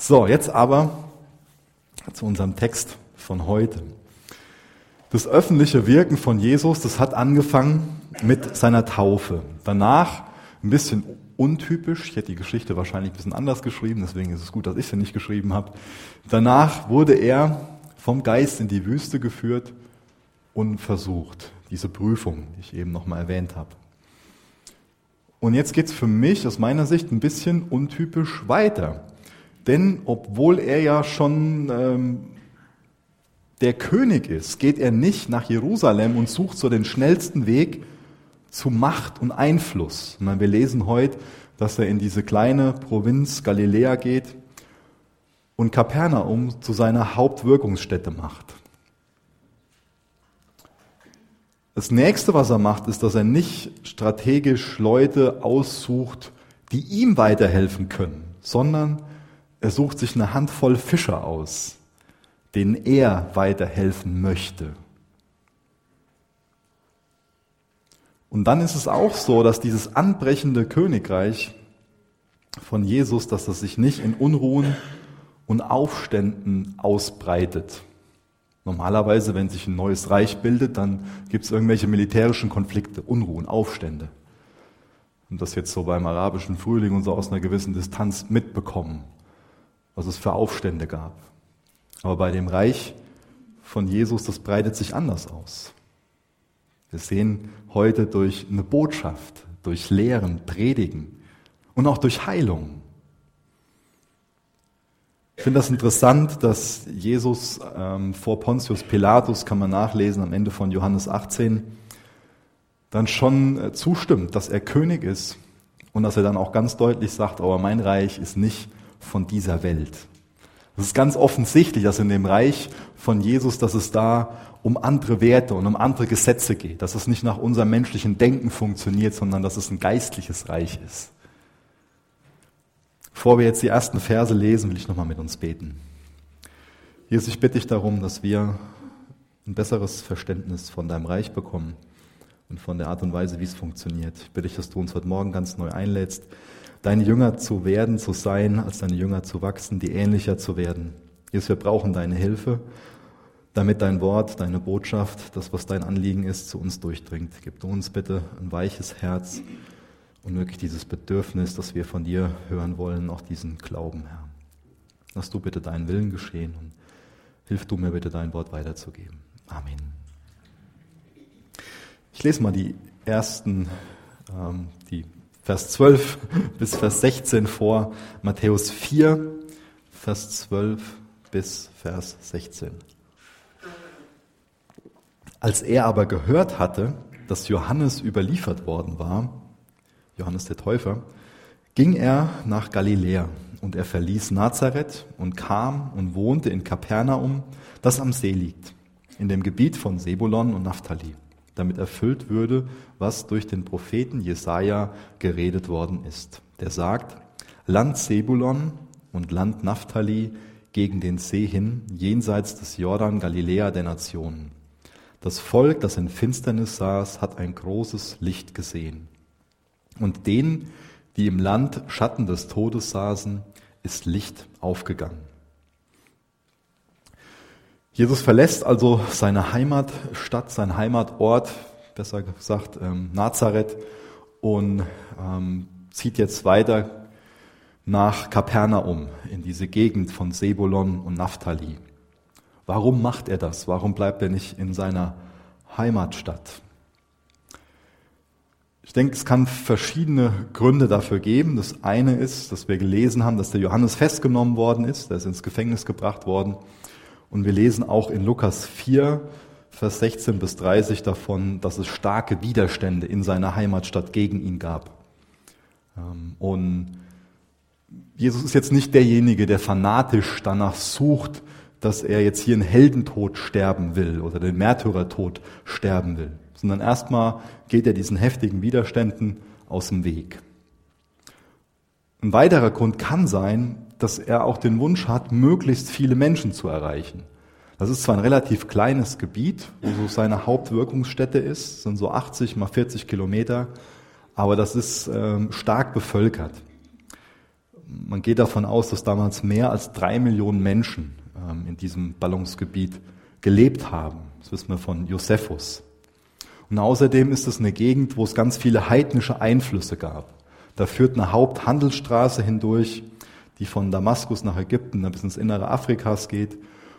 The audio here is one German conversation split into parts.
So, jetzt aber zu unserem Text von heute. Das öffentliche Wirken von Jesus, das hat angefangen mit seiner Taufe. Danach ein bisschen untypisch, ich hätte die Geschichte wahrscheinlich ein bisschen anders geschrieben, deswegen ist es gut, dass ich sie nicht geschrieben habe. Danach wurde er vom Geist in die Wüste geführt und versucht, diese Prüfung, die ich eben nochmal erwähnt habe. Und jetzt geht's für mich aus meiner Sicht ein bisschen untypisch weiter. Denn obwohl er ja schon ähm, der König ist, geht er nicht nach Jerusalem und sucht so den schnellsten Weg zu Macht und Einfluss. Und wir lesen heute, dass er in diese kleine Provinz Galiläa geht und Kapernaum zu seiner Hauptwirkungsstätte macht. Das nächste, was er macht, ist, dass er nicht strategisch Leute aussucht, die ihm weiterhelfen können, sondern er sucht sich eine Handvoll Fischer aus, denen er weiterhelfen möchte. Und dann ist es auch so, dass dieses anbrechende Königreich von Jesus, dass das sich nicht in Unruhen und Aufständen ausbreitet, Normalerweise, wenn sich ein neues Reich bildet, dann gibt es irgendwelche militärischen Konflikte, Unruhen, Aufstände. Und das jetzt so beim arabischen Frühling und so aus einer gewissen Distanz mitbekommen, was es für Aufstände gab. Aber bei dem Reich von Jesus, das breitet sich anders aus. Wir sehen heute durch eine Botschaft, durch Lehren, Predigen und auch durch Heilung, ich finde das interessant, dass Jesus ähm, vor Pontius Pilatus, kann man nachlesen am Ende von Johannes 18, dann schon äh, zustimmt, dass er König ist und dass er dann auch ganz deutlich sagt, aber mein Reich ist nicht von dieser Welt. Es ist ganz offensichtlich, dass in dem Reich von Jesus, dass es da um andere Werte und um andere Gesetze geht, dass es nicht nach unserem menschlichen Denken funktioniert, sondern dass es ein geistliches Reich ist. Bevor wir jetzt die ersten Verse lesen, will ich nochmal mit uns beten. Jesus, ich bitte dich darum, dass wir ein besseres Verständnis von deinem Reich bekommen und von der Art und Weise, wie es funktioniert. Ich bitte dich, dass du uns heute Morgen ganz neu einlädst, deine Jünger zu werden, zu sein, als deine Jünger zu wachsen, die ähnlicher zu werden. Jesus, wir brauchen deine Hilfe, damit dein Wort, deine Botschaft, das, was dein Anliegen ist, zu uns durchdringt. Gib uns bitte ein weiches Herz und wirklich dieses Bedürfnis, das wir von dir hören wollen, auch diesen Glauben, Herr. Lass du bitte deinen Willen geschehen und hilf du mir bitte dein Wort weiterzugeben. Amen. Ich lese mal die ersten, ähm, die Vers 12 bis Vers 16 vor, Matthäus 4, Vers 12 bis Vers 16. Als er aber gehört hatte, dass Johannes überliefert worden war, Johannes der Täufer, ging er nach Galiläa und er verließ Nazareth und kam und wohnte in Kapernaum, das am See liegt, in dem Gebiet von Sebulon und Naphtali, damit erfüllt würde, was durch den Propheten Jesaja geredet worden ist. Der sagt, Land Sebulon und Land Naphtali gegen den See hin, jenseits des Jordan Galiläa der Nationen. Das Volk, das in Finsternis saß, hat ein großes Licht gesehen. Und denen, die im Land Schatten des Todes saßen, ist Licht aufgegangen. Jesus verlässt also seine Heimatstadt, sein Heimatort, besser gesagt ähm, Nazareth, und ähm, zieht jetzt weiter nach Kapernaum, in diese Gegend von Sebulon und Naphtali. Warum macht er das? Warum bleibt er nicht in seiner Heimatstadt? Ich denke, es kann verschiedene Gründe dafür geben. Das eine ist, dass wir gelesen haben, dass der Johannes festgenommen worden ist, der ist ins Gefängnis gebracht worden. Und wir lesen auch in Lukas 4, Vers 16 bis 30 davon, dass es starke Widerstände in seiner Heimatstadt gegen ihn gab. Ähm, und Jesus ist jetzt nicht derjenige, der fanatisch danach sucht, dass er jetzt hier einen Heldentod sterben will oder den Märtyrertod sterben will sondern erstmal geht er diesen heftigen Widerständen aus dem Weg. Ein weiterer Grund kann sein, dass er auch den Wunsch hat, möglichst viele Menschen zu erreichen. Das ist zwar ein relativ kleines Gebiet, wo so seine Hauptwirkungsstätte ist, sind so 80 mal 40 Kilometer, aber das ist ähm, stark bevölkert. man geht davon aus, dass damals mehr als drei Millionen Menschen ähm, in diesem Ballungsgebiet gelebt haben. Das wissen wir von Josephus. Und außerdem ist es eine Gegend, wo es ganz viele heidnische Einflüsse gab. Da führt eine Haupthandelsstraße hindurch, die von Damaskus nach Ägypten bis ins Innere Afrikas geht.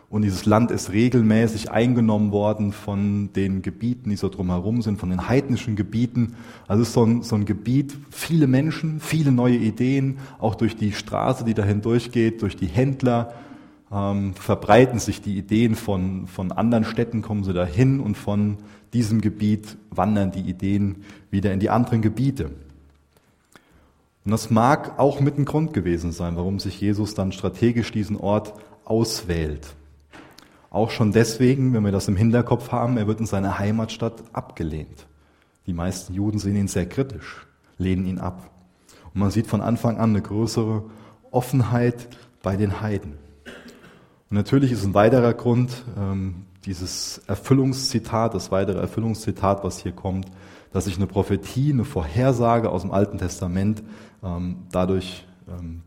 Und dieses Land ist regelmäßig eingenommen worden von den Gebieten, die so drumherum sind, von den heidnischen Gebieten. Also es ist so ein, so ein Gebiet, viele Menschen, viele neue Ideen, auch durch die Straße, die da hindurchgeht, durch die Händler, ähm, verbreiten sich die Ideen von, von anderen Städten, kommen sie dahin und von diesem Gebiet wandern die Ideen wieder in die anderen Gebiete. Und das mag auch mit ein Grund gewesen sein, warum sich Jesus dann strategisch diesen Ort auswählt. Auch schon deswegen, wenn wir das im Hinterkopf haben, er wird in seiner Heimatstadt abgelehnt. Die meisten Juden sehen ihn sehr kritisch, lehnen ihn ab. Und man sieht von Anfang an eine größere Offenheit bei den Heiden. Und natürlich ist ein weiterer Grund ähm, dieses Erfüllungszitat, das weitere Erfüllungszitat, was hier kommt, dass sich eine Prophetie, eine Vorhersage aus dem Alten Testament ähm, dadurch ähm,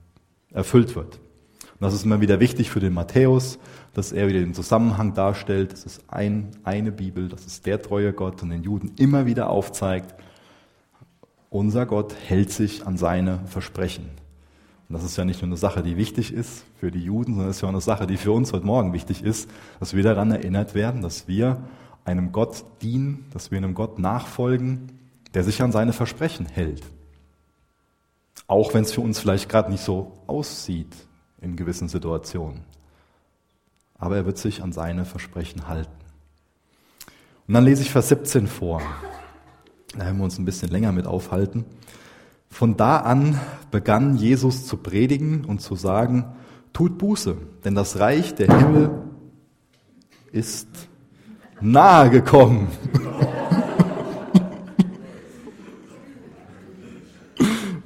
erfüllt wird. Und das ist immer wieder wichtig für den Matthäus, dass er wieder den Zusammenhang darstellt. Das ist ein, eine Bibel, das ist der treue Gott und den Juden immer wieder aufzeigt, unser Gott hält sich an seine Versprechen. Und das ist ja nicht nur eine Sache, die wichtig ist für die Juden, sondern es ist ja auch eine Sache, die für uns heute Morgen wichtig ist, dass wir daran erinnert werden, dass wir einem Gott dienen, dass wir einem Gott nachfolgen, der sich an seine Versprechen hält. Auch wenn es für uns vielleicht gerade nicht so aussieht in gewissen Situationen aber er wird sich an seine Versprechen halten. Und dann lese ich Vers 17 vor. Da werden wir uns ein bisschen länger mit aufhalten. Von da an begann Jesus zu predigen und zu sagen, tut Buße, denn das Reich der Himmel ist nahe gekommen.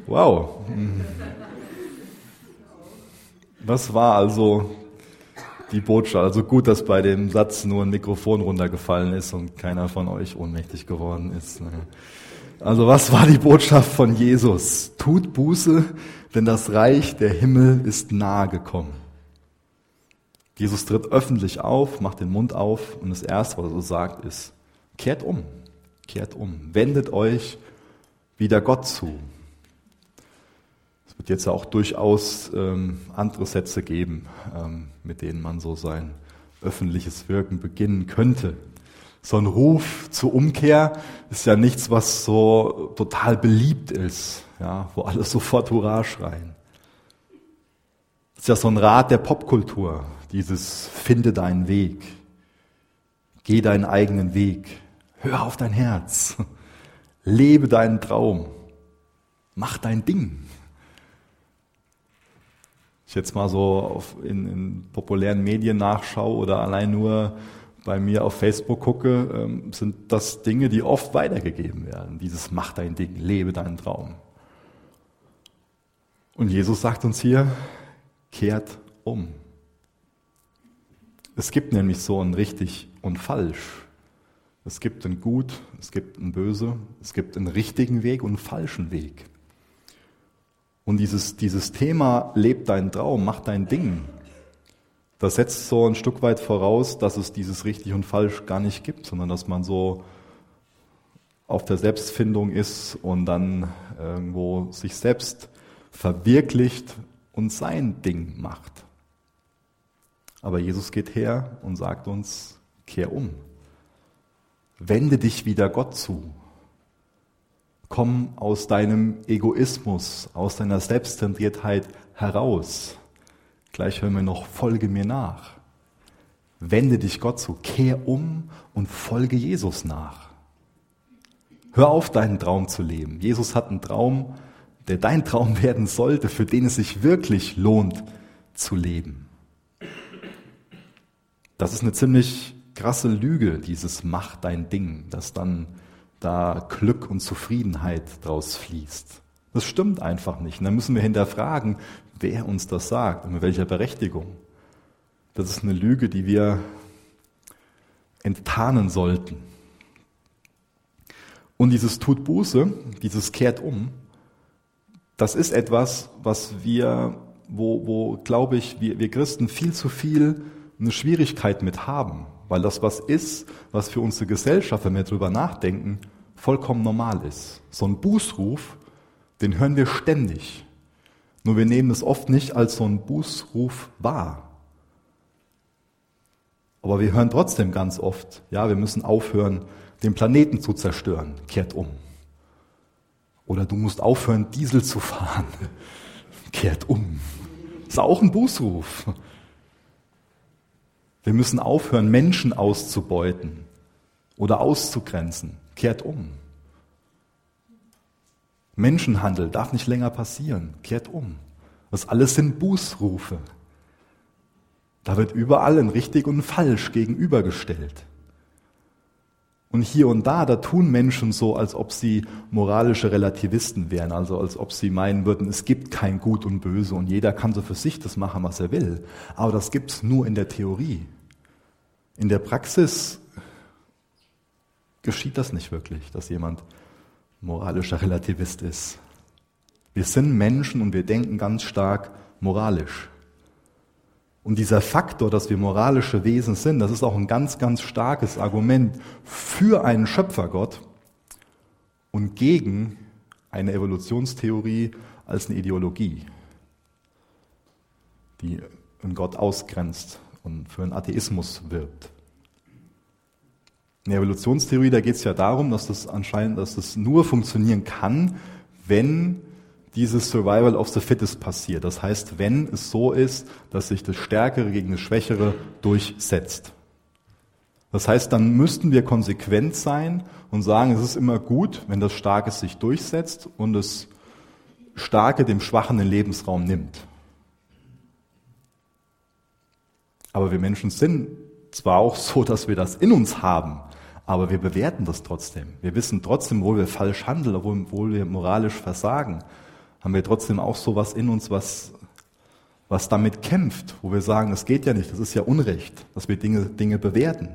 wow. Was war also die Botschaft. Also gut, dass bei dem Satz nur ein Mikrofon runtergefallen ist und keiner von euch ohnmächtig geworden ist. Ne? Also was war die Botschaft von Jesus? Tut Buße, denn das Reich der Himmel ist nahe gekommen. Jesus tritt öffentlich auf, macht den Mund auf und das Erste, was er so sagt, ist, kehrt um, kehrt um, wendet euch wieder Gott zu wird jetzt auch durchaus ähm, andere Sätze geben, ähm, mit denen man so sein öffentliches Wirken beginnen könnte. So ein Ruf zur Umkehr ist ja nichts, was so total beliebt ist, ja, wo alle sofort Hurra schreien. Ist ja so ein Rat der Popkultur, dieses Finde deinen Weg, geh deinen eigenen Weg, hör auf dein Herz, lebe deinen Traum, mach dein Ding ich jetzt mal so auf, in, in, populären Medien nachschaue oder allein nur bei mir auf Facebook gucke, ähm, sind das Dinge, die oft weitergegeben werden. Dieses Mach dein Ding, lebe deinen Traum. Und Jesus sagt uns hier, kehrt um. Es gibt nämlich so ein richtig und falsch. Es gibt ein Gut, es gibt ein Böse, es gibt einen richtigen Weg und einen falschen Weg. Und dieses, dieses Thema, leb deinen Traum, mach dein Ding, das setzt so ein Stück weit voraus, dass es dieses richtig und falsch gar nicht gibt, sondern dass man so auf der Selbstfindung ist und dann irgendwo sich selbst verwirklicht und sein Ding macht. Aber Jesus geht her und sagt uns, kehr um. Wende dich wieder Gott zu. Komm aus deinem Egoismus, aus deiner Selbstzentriertheit heraus. Gleich hören wir noch, folge mir nach. Wende dich Gott zu, kehr um und folge Jesus nach. Hör auf, deinen Traum zu leben. Jesus hat einen Traum, der dein Traum werden sollte, für den es sich wirklich lohnt zu leben. Das ist eine ziemlich krasse Lüge, dieses Mach dein Ding, das dann da Glück und Zufriedenheit draus fließt. Das stimmt einfach nicht. Und dann müssen wir hinterfragen, wer uns das sagt und mit welcher Berechtigung. Das ist eine Lüge, die wir enttarnen sollten. Und dieses tut Buße, dieses kehrt um, das ist etwas, was wir, wo, wo glaube ich, wir, wir Christen viel zu viel eine Schwierigkeit mit haben, weil das was ist, was für unsere Gesellschaft, wenn wir darüber nachdenken, vollkommen normal ist. So ein Bußruf, den hören wir ständig. Nur wir nehmen es oft nicht als so ein Bußruf wahr. Aber wir hören trotzdem ganz oft, ja, wir müssen aufhören, den Planeten zu zerstören. Kehrt um. Oder du musst aufhören, Diesel zu fahren. Kehrt um. Ist auch ein Bußruf. Wir müssen aufhören, Menschen auszubeuten oder auszugrenzen. Kehrt um. Menschenhandel darf nicht länger passieren. Kehrt um. Das alles sind Bußrufe. Da wird überall ein richtig und ein falsch gegenübergestellt. Und hier und da, da tun Menschen so, als ob sie moralische Relativisten wären, also als ob sie meinen würden, es gibt kein Gut und Böse und jeder kann so für sich das machen, was er will. Aber das gibt's nur in der Theorie. In der Praxis geschieht das nicht wirklich, dass jemand moralischer Relativist ist. Wir sind Menschen und wir denken ganz stark moralisch. Und dieser Faktor, dass wir moralische Wesen sind, das ist auch ein ganz, ganz starkes Argument für einen Schöpfergott und gegen eine Evolutionstheorie als eine Ideologie, die einen Gott ausgrenzt und für einen Atheismus wirbt. In der Evolutionstheorie, da geht es ja darum, dass das anscheinend, dass das nur funktionieren kann, wenn dieses Survival of the Fittest passiert. Das heißt, wenn es so ist, dass sich das Stärkere gegen das Schwächere durchsetzt. Das heißt, dann müssten wir konsequent sein und sagen, es ist immer gut, wenn das Starke sich durchsetzt und das Starke dem Schwachen den Lebensraum nimmt. Aber wir Menschen sind zwar auch so, dass wir das in uns haben, aber wir bewerten das trotzdem. Wir wissen trotzdem, wo wir falsch handeln, obwohl wir moralisch versagen haben wir trotzdem auch sowas in uns, was, was damit kämpft, wo wir sagen, das geht ja nicht, das ist ja Unrecht, dass wir Dinge, Dinge bewerten.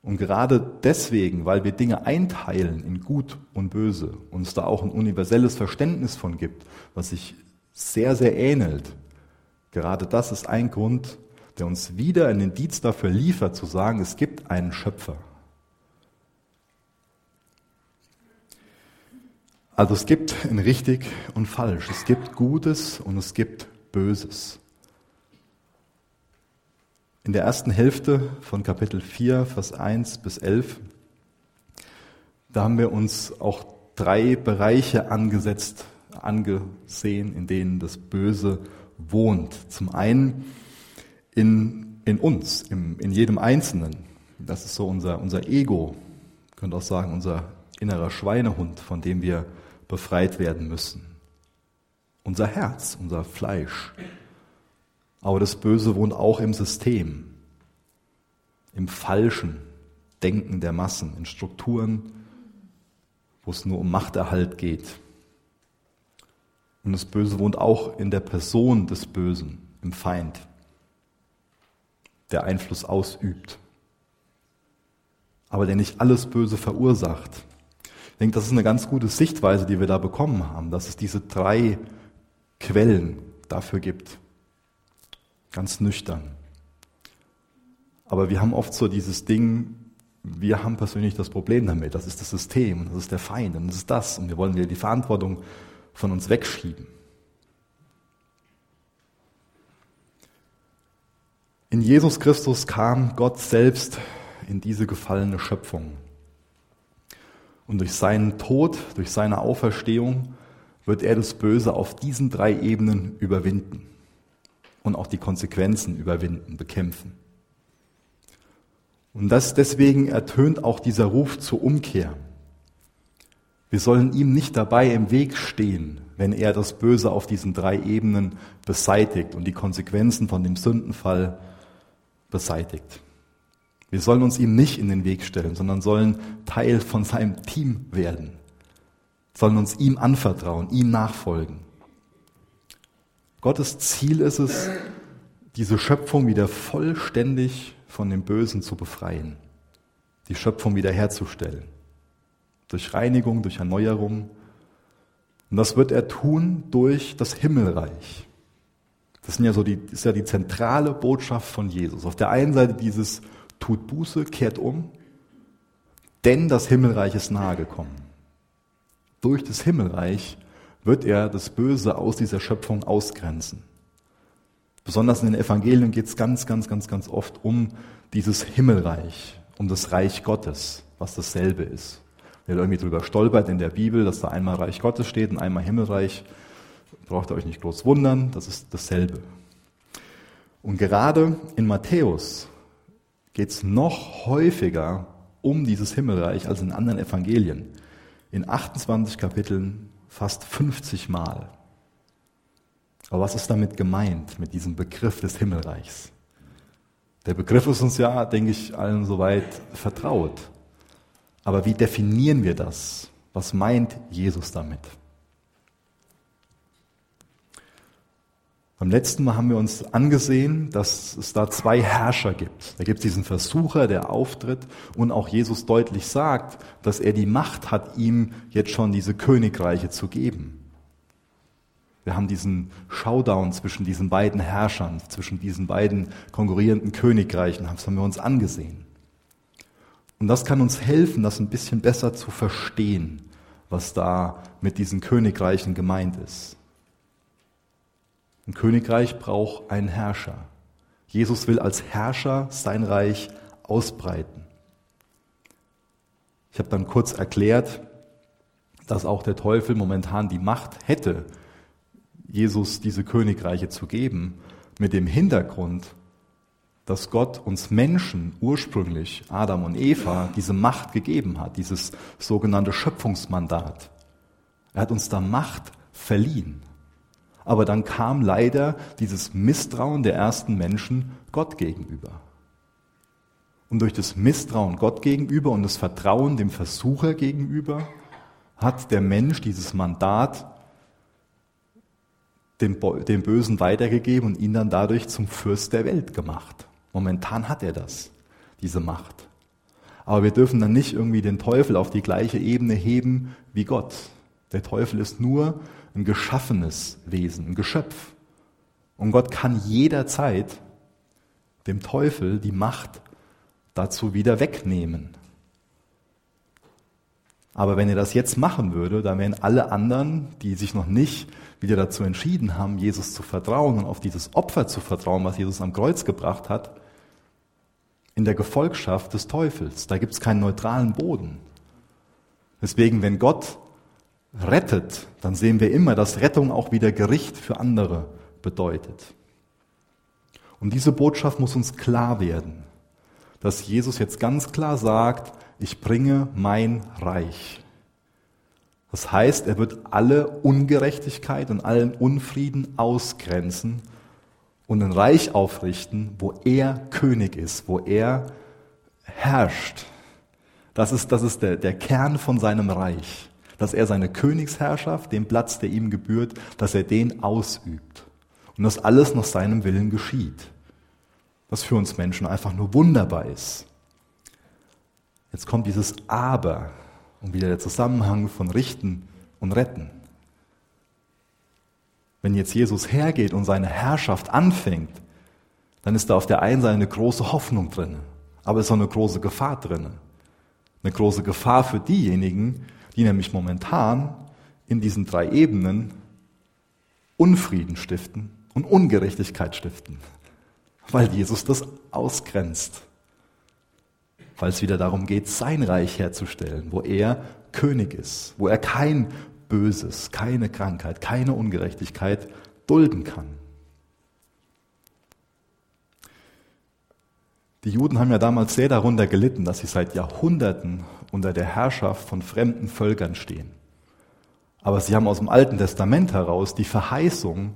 Und gerade deswegen, weil wir Dinge einteilen in gut und böse, uns da auch ein universelles Verständnis von gibt, was sich sehr, sehr ähnelt, gerade das ist ein Grund, der uns wieder einen Indiz dafür liefert, zu sagen, es gibt einen Schöpfer. Also es gibt ein richtig und falsch. Es gibt Gutes und es gibt Böses. In der ersten Hälfte von Kapitel 4, Vers 1 bis 11, da haben wir uns auch drei Bereiche angesetzt, angesehen, in denen das Böse wohnt. Zum einen in, in uns, im, in jedem Einzelnen. Das ist so unser, unser Ego, könnte auch sagen, unser innerer Schweinehund, von dem wir befreit werden müssen. Unser Herz, unser Fleisch. Aber das Böse wohnt auch im System, im falschen Denken der Massen, in Strukturen, wo es nur um Machterhalt geht. Und das Böse wohnt auch in der Person des Bösen, im Feind, der Einfluss ausübt, aber der nicht alles Böse verursacht, ich denke, das ist eine ganz gute Sichtweise, die wir da bekommen haben, dass es diese drei Quellen dafür gibt. Ganz nüchtern. Aber wir haben oft so dieses Ding, wir haben persönlich das Problem damit. Das ist das System, das ist der Feind, und das ist das. Und wir wollen wieder die Verantwortung von uns wegschieben. In Jesus Christus kam Gott selbst in diese gefallene Schöpfung. Und durch seinen Tod, durch seine Auferstehung wird er das Böse auf diesen drei Ebenen überwinden und auch die Konsequenzen überwinden, bekämpfen. Und das deswegen ertönt auch dieser Ruf zur Umkehr. Wir sollen ihm nicht dabei im Weg stehen, wenn er das Böse auf diesen drei Ebenen beseitigt und die Konsequenzen von dem Sündenfall beseitigt. Wir sollen uns ihm nicht in den Weg stellen, sondern sollen Teil von seinem Team werden, sollen uns ihm anvertrauen, ihm nachfolgen. Gottes Ziel ist es, diese Schöpfung wieder vollständig von dem Bösen zu befreien, die Schöpfung wiederherzustellen. Durch Reinigung, durch Erneuerung. Und das wird er tun durch das Himmelreich. Das, sind ja so die, ist ja die zentrale Botschaft von Jesus. Auf der einen Seite dieses tut Buße, kehrt um, denn das Himmelreich ist nahe gekommen. Durch das Himmelreich wird er das Böse aus dieser Schöpfung ausgrenzen. Besonders in den Evangelien geht es ganz, ganz, ganz, ganz oft um dieses Himmelreich, um das Reich Gottes, was dasselbe ist. Wer irgendwie drüber stolpert in der Bibel, dass da einmal Reich Gottes steht und einmal Himmelreich, braucht ihr euch nicht groß wundern, das ist dasselbe. Und gerade in Matthäus geht es noch häufiger um dieses Himmelreich als in anderen Evangelien. In 28 Kapiteln fast 50 Mal. Aber was ist damit gemeint, mit diesem Begriff des Himmelreichs? Der Begriff ist uns ja, denke ich, allen soweit vertraut. Aber wie definieren wir das? Was meint Jesus damit? Beim letzten Mal haben wir uns angesehen, dass es da zwei Herrscher gibt. Da gibt es diesen Versucher, der auftritt und auch Jesus deutlich sagt, dass er die Macht hat, ihm jetzt schon diese Königreiche zu geben. Wir haben diesen Showdown zwischen diesen beiden Herrschern, zwischen diesen beiden konkurrierenden Königreichen, das haben wir uns angesehen. Und das kann uns helfen, das ein bisschen besser zu verstehen, was da mit diesen Königreichen gemeint ist. Ein Königreich braucht einen Herrscher. Jesus will als Herrscher sein Reich ausbreiten. Ich habe dann kurz erklärt, dass auch der Teufel momentan die Macht hätte, Jesus diese Königreiche zu geben, mit dem Hintergrund, dass Gott uns Menschen ursprünglich, Adam und Eva, diese Macht gegeben hat, dieses sogenannte Schöpfungsmandat. Er hat uns da Macht verliehen. Aber dann kam leider dieses Misstrauen der ersten Menschen Gott gegenüber. Und durch das Misstrauen Gott gegenüber und das Vertrauen dem Versucher gegenüber hat der Mensch dieses Mandat dem, dem Bösen weitergegeben und ihn dann dadurch zum Fürst der Welt gemacht. Momentan hat er das, diese Macht. Aber wir dürfen dann nicht irgendwie den Teufel auf die gleiche Ebene heben wie Gott. Der Teufel ist nur ein geschaffenes Wesen, ein Geschöpf. Und Gott kann jederzeit dem Teufel die Macht dazu wieder wegnehmen. Aber wenn er das jetzt machen würde, dann wären alle anderen, die sich noch nicht wieder dazu entschieden haben, Jesus zu vertrauen und auf dieses Opfer zu vertrauen, was Jesus am Kreuz gebracht hat, in der Gefolgschaft des Teufels. Da gibt es keinen neutralen Boden. Deswegen, wenn Gott rettet, dann sehen wir immer, dass Rettung auch wieder Gericht für andere bedeutet. Und diese Botschaft muss uns klar werden, dass Jesus jetzt ganz klar sagt, ich bringe mein Reich. Das heißt, er wird alle Ungerechtigkeit und allen Unfrieden ausgrenzen und ein Reich aufrichten, wo er König ist, wo er herrscht. Das ist, das ist der, der Kern von seinem Reich dass er seine Königsherrschaft, den Platz, der ihm gebührt, dass er den ausübt. Und dass alles nach seinem Willen geschieht. Was für uns Menschen einfach nur wunderbar ist. Jetzt kommt dieses Aber und wieder der Zusammenhang von Richten und Retten. Wenn jetzt Jesus hergeht und seine Herrschaft anfängt, dann ist da auf der einen Seite eine große Hoffnung drin, aber es ist auch eine große Gefahr drin. Eine große Gefahr für diejenigen, die nämlich momentan in diesen drei Ebenen Unfrieden stiften und Ungerechtigkeit stiften, weil Jesus das ausgrenzt, weil es wieder darum geht, sein Reich herzustellen, wo er König ist, wo er kein Böses, keine Krankheit, keine Ungerechtigkeit dulden kann. Die Juden haben ja damals sehr darunter gelitten, dass sie seit Jahrhunderten unter der Herrschaft von fremden Völkern stehen. Aber sie haben aus dem Alten Testament heraus die Verheißung,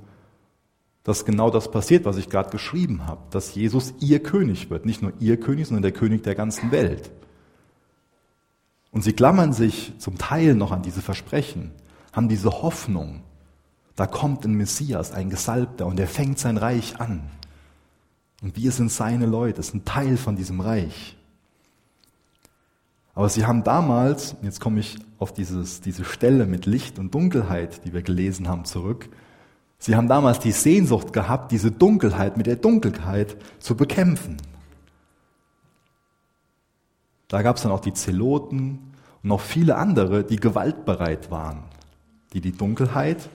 dass genau das passiert, was ich gerade geschrieben habe, dass Jesus ihr König wird. Nicht nur ihr König, sondern der König der ganzen Welt. Und sie klammern sich zum Teil noch an diese Versprechen, haben diese Hoffnung, da kommt ein Messias, ein Gesalbter, und er fängt sein Reich an. Und wir sind seine Leute, sind Teil von diesem Reich. Aber sie haben damals, jetzt komme ich auf dieses, diese Stelle mit Licht und Dunkelheit, die wir gelesen haben, zurück. Sie haben damals die Sehnsucht gehabt, diese Dunkelheit mit der Dunkelheit zu bekämpfen. Da gab es dann auch die Zeloten und noch viele andere, die gewaltbereit waren, die die Dunkelheit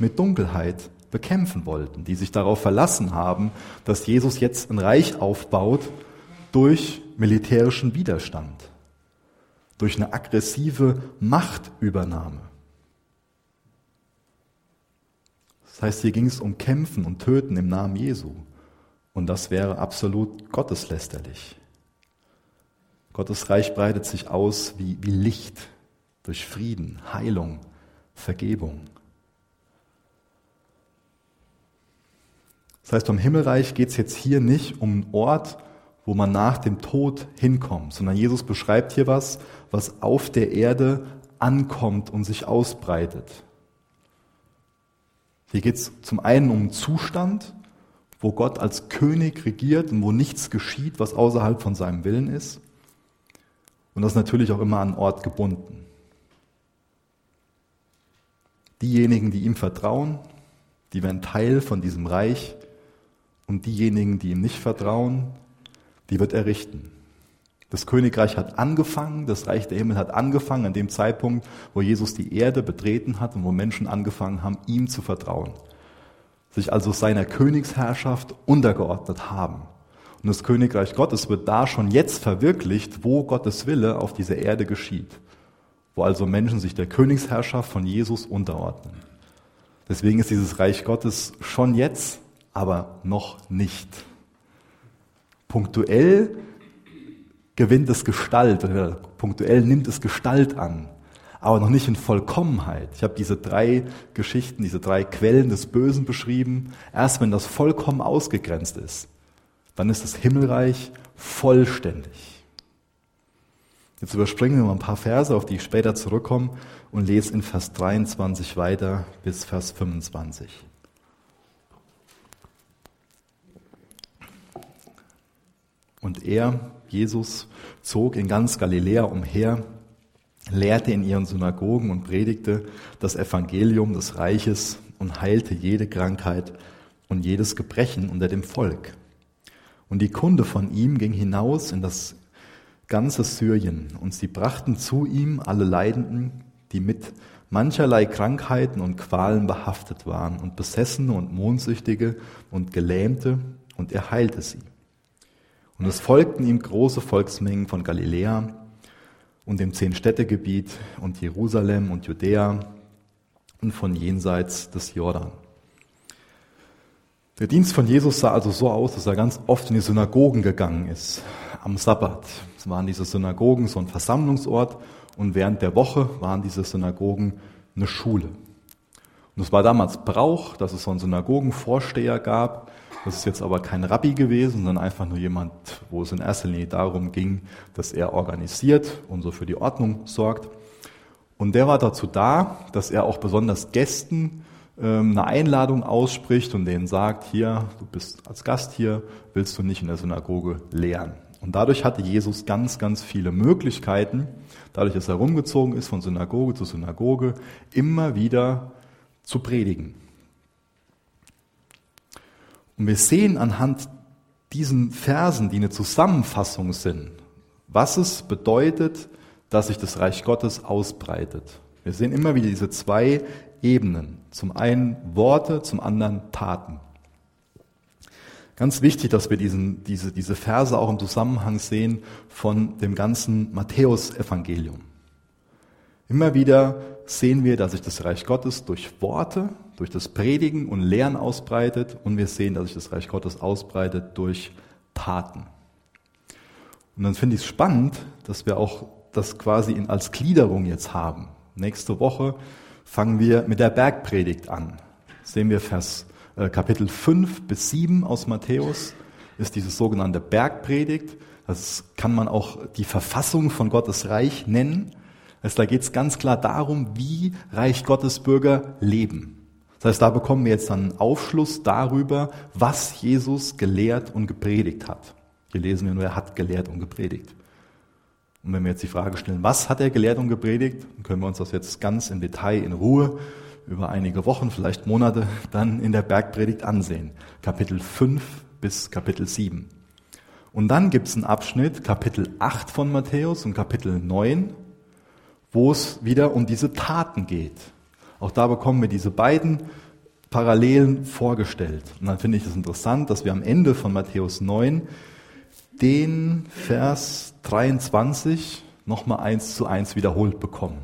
mit Dunkelheit bekämpfen wollten, die sich darauf verlassen haben, dass Jesus jetzt ein Reich aufbaut durch militärischen Widerstand durch eine aggressive Machtübernahme. Das heißt, hier ging es um Kämpfen und Töten im Namen Jesu. Und das wäre absolut gotteslästerlich. Gottes Reich breitet sich aus wie, wie Licht durch Frieden, Heilung, Vergebung. Das heißt, beim Himmelreich geht es jetzt hier nicht um einen Ort, wo man nach dem Tod hinkommt, sondern Jesus beschreibt hier was, was auf der Erde ankommt und sich ausbreitet. Hier geht es zum einen um einen Zustand, wo Gott als König regiert und wo nichts geschieht, was außerhalb von seinem Willen ist. Und das ist natürlich auch immer an Ort gebunden. Diejenigen, die ihm vertrauen, die werden Teil von diesem Reich und diejenigen, die ihm nicht vertrauen, die wird er richten. Das Königreich hat angefangen, das Reich der Himmel hat angefangen an dem Zeitpunkt, wo Jesus die Erde betreten hat und wo Menschen angefangen haben, ihm zu vertrauen. Sich also seiner Königsherrschaft untergeordnet haben. Und das Königreich Gottes wird da schon jetzt verwirklicht, wo Gottes Wille auf dieser Erde geschieht. Wo also Menschen sich der Königsherrschaft von Jesus unterordnen. Deswegen ist dieses Reich Gottes schon jetzt, aber noch nicht. Punktuell gewinnt es Gestalt, punktuell nimmt es Gestalt an, aber noch nicht in Vollkommenheit. Ich habe diese drei Geschichten, diese drei Quellen des Bösen beschrieben. Erst wenn das vollkommen ausgegrenzt ist, dann ist das Himmelreich vollständig. Jetzt überspringen wir mal ein paar Verse, auf die ich später zurückkomme und lese in Vers 23 weiter bis Vers 25. Und er, Jesus, zog in ganz Galiläa umher, lehrte in ihren Synagogen und predigte das Evangelium des Reiches und heilte jede Krankheit und jedes Gebrechen unter dem Volk. Und die Kunde von ihm ging hinaus in das ganze Syrien, und sie brachten zu ihm alle Leidenden, die mit mancherlei Krankheiten und Qualen behaftet waren, und Besessene und Mondsüchtige und Gelähmte, und er heilte sie. Und es folgten ihm große Volksmengen von Galiläa und dem Zehn-Städte-Gebiet und Jerusalem und Judäa und von jenseits des Jordan. Der Dienst von Jesus sah also so aus, dass er ganz oft in die Synagogen gegangen ist, am Sabbat. Es waren diese Synagogen so ein Versammlungsort und während der Woche waren diese Synagogen eine Schule. Und es war damals Brauch, dass es so einen Synagogenvorsteher gab, das ist jetzt aber kein Rabbi gewesen, sondern einfach nur jemand, wo es in erster Linie darum ging, dass er organisiert und so für die Ordnung sorgt. Und der war dazu da, dass er auch besonders Gästen ähm, eine Einladung ausspricht und denen sagt, hier, du bist als Gast hier, willst du nicht in der Synagoge lehren. Und dadurch hatte Jesus ganz, ganz viele Möglichkeiten, dadurch, dass er rumgezogen ist von Synagoge zu Synagoge, immer wieder zu predigen. Und wir sehen anhand diesen Versen, die eine Zusammenfassung sind, was es bedeutet, dass sich das Reich Gottes ausbreitet. Wir sehen immer wieder diese zwei Ebenen. Zum einen Worte, zum anderen Taten. Ganz wichtig, dass wir diesen, diese, diese Verse auch im Zusammenhang sehen von dem ganzen Matthäus-Evangelium. Immer wieder sehen wir, dass sich das Reich Gottes durch Worte, durch das Predigen und Lehren ausbreitet und wir sehen, dass sich das Reich Gottes ausbreitet durch Taten. Und dann finde ich es spannend, dass wir auch das quasi in, als Gliederung jetzt haben. Nächste Woche fangen wir mit der Bergpredigt an. Sehen wir Vers äh, Kapitel 5 bis 7 aus Matthäus ist diese sogenannte Bergpredigt. Das kann man auch die Verfassung von Gottes Reich nennen. Also da geht es ganz klar darum, wie Reich Gottes Bürger leben. Das heißt, da bekommen wir jetzt dann einen Aufschluss darüber, was Jesus gelehrt und gepredigt hat. Hier lesen wir nur, er hat gelehrt und gepredigt. Und wenn wir jetzt die Frage stellen, was hat er gelehrt und gepredigt, dann können wir uns das jetzt ganz im Detail in Ruhe über einige Wochen, vielleicht Monate, dann in der Bergpredigt ansehen. Kapitel 5 bis Kapitel 7. Und dann gibt es einen Abschnitt, Kapitel 8 von Matthäus und Kapitel 9, wo es wieder um diese Taten geht. Auch da bekommen wir diese beiden Parallelen vorgestellt. Und dann finde ich es interessant, dass wir am Ende von Matthäus 9 den Vers 23 nochmal eins zu eins wiederholt bekommen.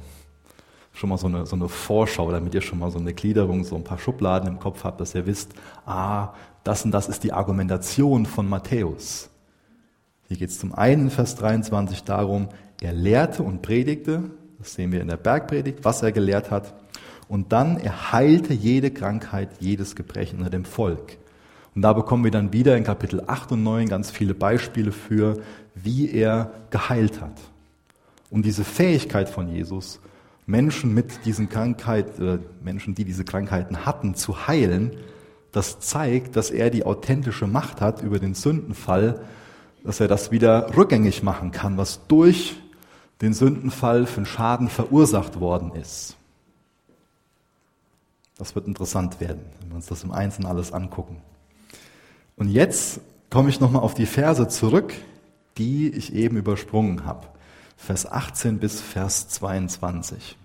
Schon mal so eine, so eine Vorschau, damit ihr schon mal so eine Gliederung, so ein paar Schubladen im Kopf habt, dass ihr wisst, ah, das und das ist die Argumentation von Matthäus. Hier geht es zum einen Vers 23 darum, er lehrte und predigte, das sehen wir in der Bergpredigt, was er gelehrt hat, und dann er heilte jede Krankheit, jedes Gebrechen unter dem Volk. Und da bekommen wir dann wieder in Kapitel 8 und 9 ganz viele Beispiele für, wie er geheilt hat. Und diese Fähigkeit von Jesus, Menschen mit diesen Krankheiten, äh, Menschen, die diese Krankheiten hatten, zu heilen, das zeigt, dass er die authentische Macht hat über den Sündenfall, dass er das wieder rückgängig machen kann, was durch den Sündenfall für einen Schaden verursacht worden ist. Das wird interessant werden, wenn wir uns das im Einzelnen alles angucken. Und jetzt komme ich nochmal auf die Verse zurück, die ich eben übersprungen habe. Vers 18 bis Vers 22.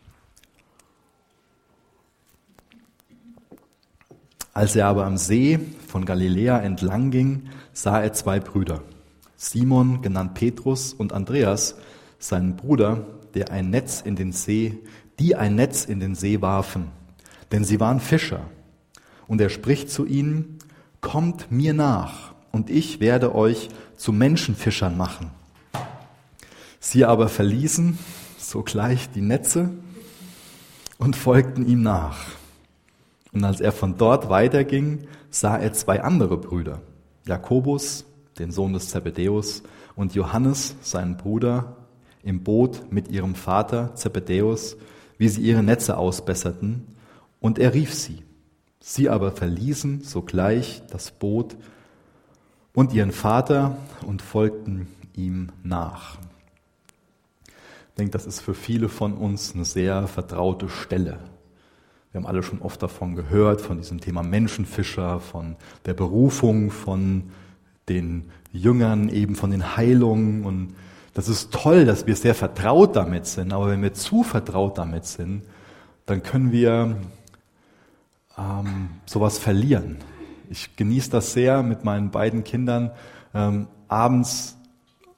Als er aber am See von Galiläa entlang ging, sah er zwei Brüder. Simon, genannt Petrus, und Andreas, seinen Bruder, der ein Netz in den See, die ein Netz in den See warfen, denn sie waren Fischer. Und er spricht zu ihnen, kommt mir nach, und ich werde euch zu Menschenfischern machen. Sie aber verließen sogleich die Netze und folgten ihm nach. Und als er von dort weiterging, sah er zwei andere Brüder, Jakobus, den Sohn des Zebedäus, und Johannes, seinen Bruder, im Boot mit ihrem Vater Zebedäus, wie sie ihre Netze ausbesserten, und er rief sie. Sie aber verließen sogleich das Boot und ihren Vater und folgten ihm nach. Ich denke, das ist für viele von uns eine sehr vertraute Stelle. Wir haben alle schon oft davon gehört, von diesem Thema Menschenfischer, von der Berufung von den Jüngern, eben von den Heilungen. Und das ist toll, dass wir sehr vertraut damit sind. Aber wenn wir zu vertraut damit sind, dann können wir ähm, sowas verlieren. Ich genieße das sehr mit meinen beiden Kindern, ähm, abends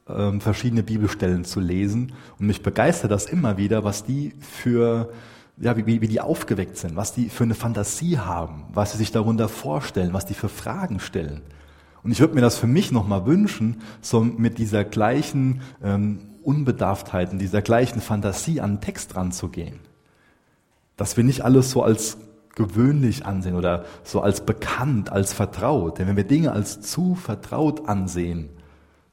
ähm, verschiedene Bibelstellen zu lesen. Und mich begeistert das immer wieder, was die für, ja, wie, wie die aufgeweckt sind, was die für eine Fantasie haben, was sie sich darunter vorstellen, was die für Fragen stellen. Und ich würde mir das für mich nochmal wünschen, so mit dieser gleichen ähm, Unbedarftheit und dieser gleichen Fantasie an den Text ranzugehen. Dass wir nicht alles so als gewöhnlich ansehen oder so als bekannt, als vertraut. Denn wenn wir Dinge als zu vertraut ansehen,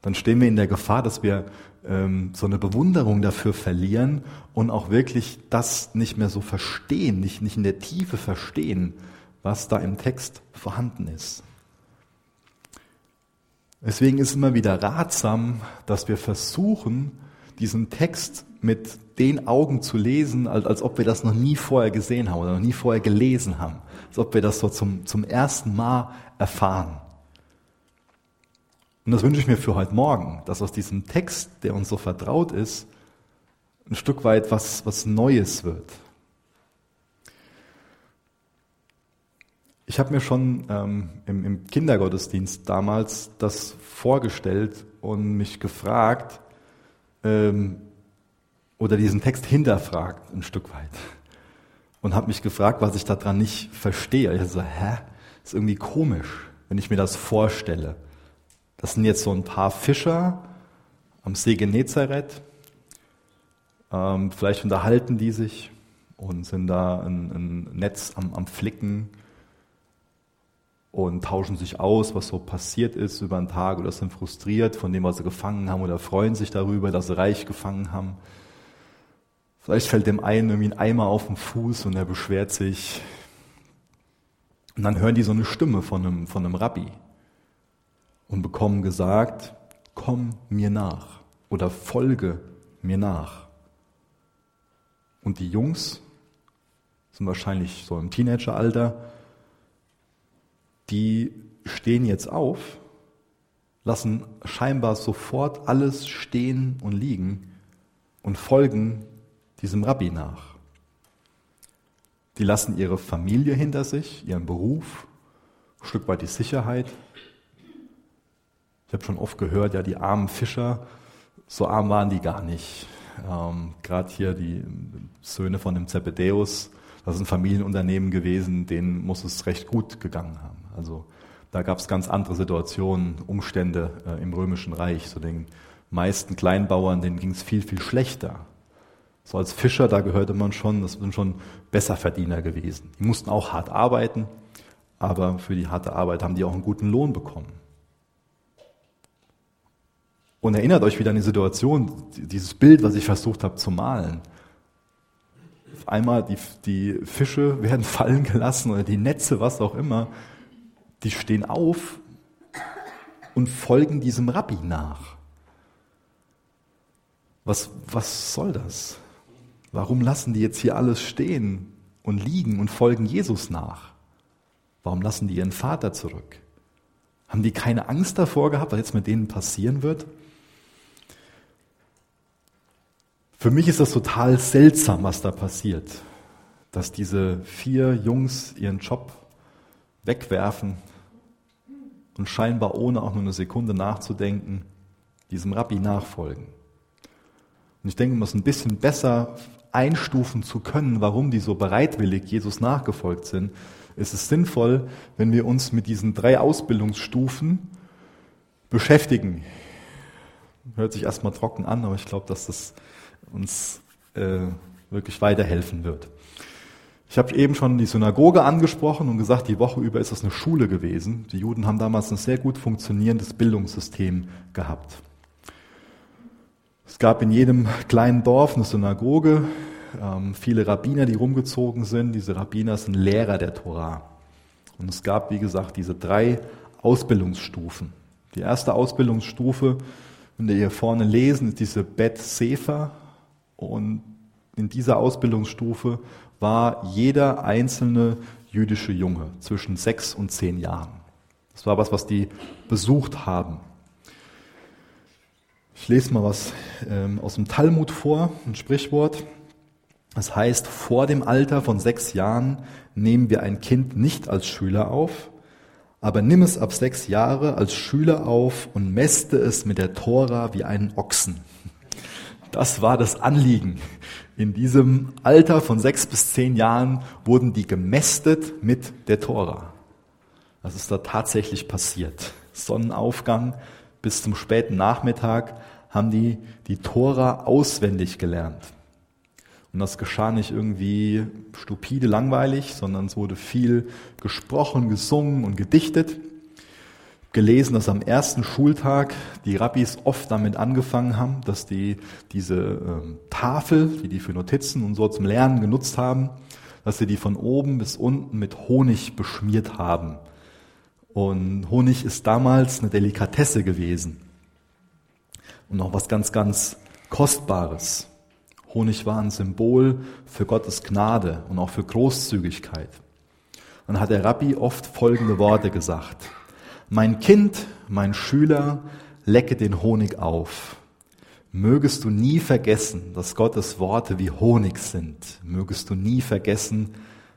dann stehen wir in der Gefahr, dass wir ähm, so eine Bewunderung dafür verlieren und auch wirklich das nicht mehr so verstehen, nicht, nicht in der Tiefe verstehen, was da im Text vorhanden ist. Deswegen ist es immer wieder ratsam, dass wir versuchen, diesen Text mit den Augen zu lesen, als, als ob wir das noch nie vorher gesehen haben oder noch nie vorher gelesen haben, als ob wir das so zum, zum ersten Mal erfahren. Und das wünsche ich mir für heute Morgen, dass aus diesem Text, der uns so vertraut ist, ein Stück weit was, was Neues wird. Ich habe mir schon ähm, im, im Kindergottesdienst damals das vorgestellt und mich gefragt, ähm, oder diesen Text hinterfragt ein Stück weit und habe mich gefragt, was ich daran nicht verstehe. Ich so, hä, ist irgendwie komisch, wenn ich mir das vorstelle. Das sind jetzt so ein paar Fischer am See Genezareth. Ähm, vielleicht unterhalten die sich und sind da ein, ein Netz am, am Flicken und tauschen sich aus, was so passiert ist über einen Tag oder sind frustriert von dem, was sie gefangen haben oder freuen sich darüber, dass sie reich gefangen haben. Vielleicht fällt dem einen irgendwie ein Eimer auf den Fuß und er beschwert sich. Und dann hören die so eine Stimme von einem, von einem Rabbi und bekommen gesagt, komm mir nach oder folge mir nach. Und die Jungs sind wahrscheinlich so im Teenageralter, die stehen jetzt auf, lassen scheinbar sofort alles stehen und liegen und folgen diesem Rabbi nach. Die lassen ihre Familie hinter sich, ihren Beruf, ein Stück weit die Sicherheit. Ich habe schon oft gehört, ja, die armen Fischer, so arm waren die gar nicht. Ähm, Gerade hier die Söhne von dem Zebedäus, das ist ein Familienunternehmen gewesen, denen muss es recht gut gegangen haben. Also da gab es ganz andere Situationen, Umstände äh, im Römischen Reich. So den meisten Kleinbauern, denen ging es viel, viel schlechter. So als Fischer, da gehörte man schon, das sind schon Besserverdiener gewesen. Die mussten auch hart arbeiten, aber für die harte Arbeit haben die auch einen guten Lohn bekommen. Und erinnert euch wieder an die Situation, dieses Bild, was ich versucht habe zu malen. Auf einmal die, die Fische werden fallen gelassen oder die Netze, was auch immer, die stehen auf und folgen diesem Rabbi nach. Was, was soll das? Warum lassen die jetzt hier alles stehen und liegen und folgen Jesus nach? Warum lassen die ihren Vater zurück? Haben die keine Angst davor gehabt, was jetzt mit denen passieren wird? Für mich ist das total seltsam, was da passiert. Dass diese vier Jungs ihren Job wegwerfen und scheinbar ohne auch nur eine Sekunde nachzudenken, diesem Rabbi nachfolgen. Und ich denke, um es ein bisschen besser einstufen zu können, warum die so bereitwillig Jesus nachgefolgt sind, ist es sinnvoll, wenn wir uns mit diesen drei Ausbildungsstufen beschäftigen. Hört sich erstmal trocken an, aber ich glaube, dass das uns äh, wirklich weiterhelfen wird. Ich habe eben schon die Synagoge angesprochen und gesagt, die Woche über ist das eine Schule gewesen. Die Juden haben damals ein sehr gut funktionierendes Bildungssystem gehabt. Es gab in jedem kleinen Dorf eine Synagoge, ähm, viele Rabbiner, die rumgezogen sind. Diese Rabbiner sind Lehrer der Torah. Und es gab, wie gesagt, diese drei Ausbildungsstufen. Die erste Ausbildungsstufe, wenn wir hier vorne lesen, ist diese Bet Sefer. Und in dieser Ausbildungsstufe war jeder einzelne jüdische Junge zwischen sechs und zehn Jahren. Das war was, was die besucht haben. Ich lese mal was ähm, aus dem Talmud vor, ein Sprichwort. Das heißt, vor dem Alter von sechs Jahren nehmen wir ein Kind nicht als Schüler auf, aber nimm es ab sechs Jahre als Schüler auf und mäste es mit der Tora wie einen Ochsen. Das war das Anliegen. In diesem Alter von sechs bis zehn Jahren wurden die gemästet mit der Tora. Das ist da tatsächlich passiert. Sonnenaufgang bis zum späten Nachmittag haben die die Tora auswendig gelernt. Und das geschah nicht irgendwie stupide, langweilig, sondern es wurde viel gesprochen, gesungen und gedichtet. Gelesen, dass am ersten Schultag die Rabbis oft damit angefangen haben, dass die diese ähm, Tafel, die die für Notizen und so zum Lernen genutzt haben, dass sie die von oben bis unten mit Honig beschmiert haben. Und Honig ist damals eine Delikatesse gewesen und noch was ganz, ganz Kostbares. Honig war ein Symbol für Gottes Gnade und auch für Großzügigkeit. Dann hat der Rabbi oft folgende Worte gesagt. Mein Kind, mein Schüler, lecke den Honig auf. Mögest du nie vergessen, dass Gottes Worte wie Honig sind. Mögest du nie vergessen,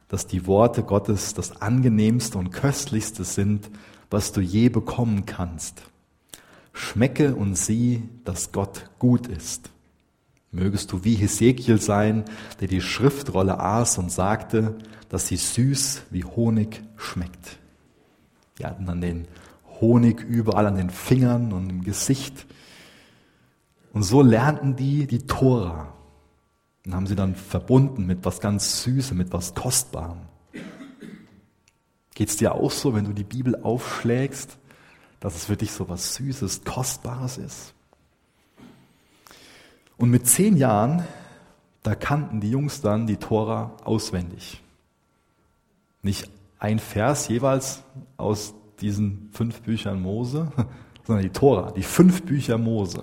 dass die Worte Gottes das angenehmste und köstlichste sind, was du je bekommen kannst. Schmecke und sieh, dass Gott gut ist. Mögest du wie Hesekiel sein, der die Schriftrolle aß und sagte, dass sie süß wie Honig schmeckt. Die hatten dann den Honig überall an den Fingern und im Gesicht. Und so lernten die die Tora und haben sie dann verbunden mit was ganz Süßem, mit was Kostbarem. Geht es dir auch so, wenn du die Bibel aufschlägst dass es für dich so was Süßes, Kostbares ist. Und mit zehn Jahren, da kannten die Jungs dann die Tora auswendig. Nicht ein Vers jeweils aus diesen fünf Büchern Mose, sondern die Tora, die fünf Bücher Mose.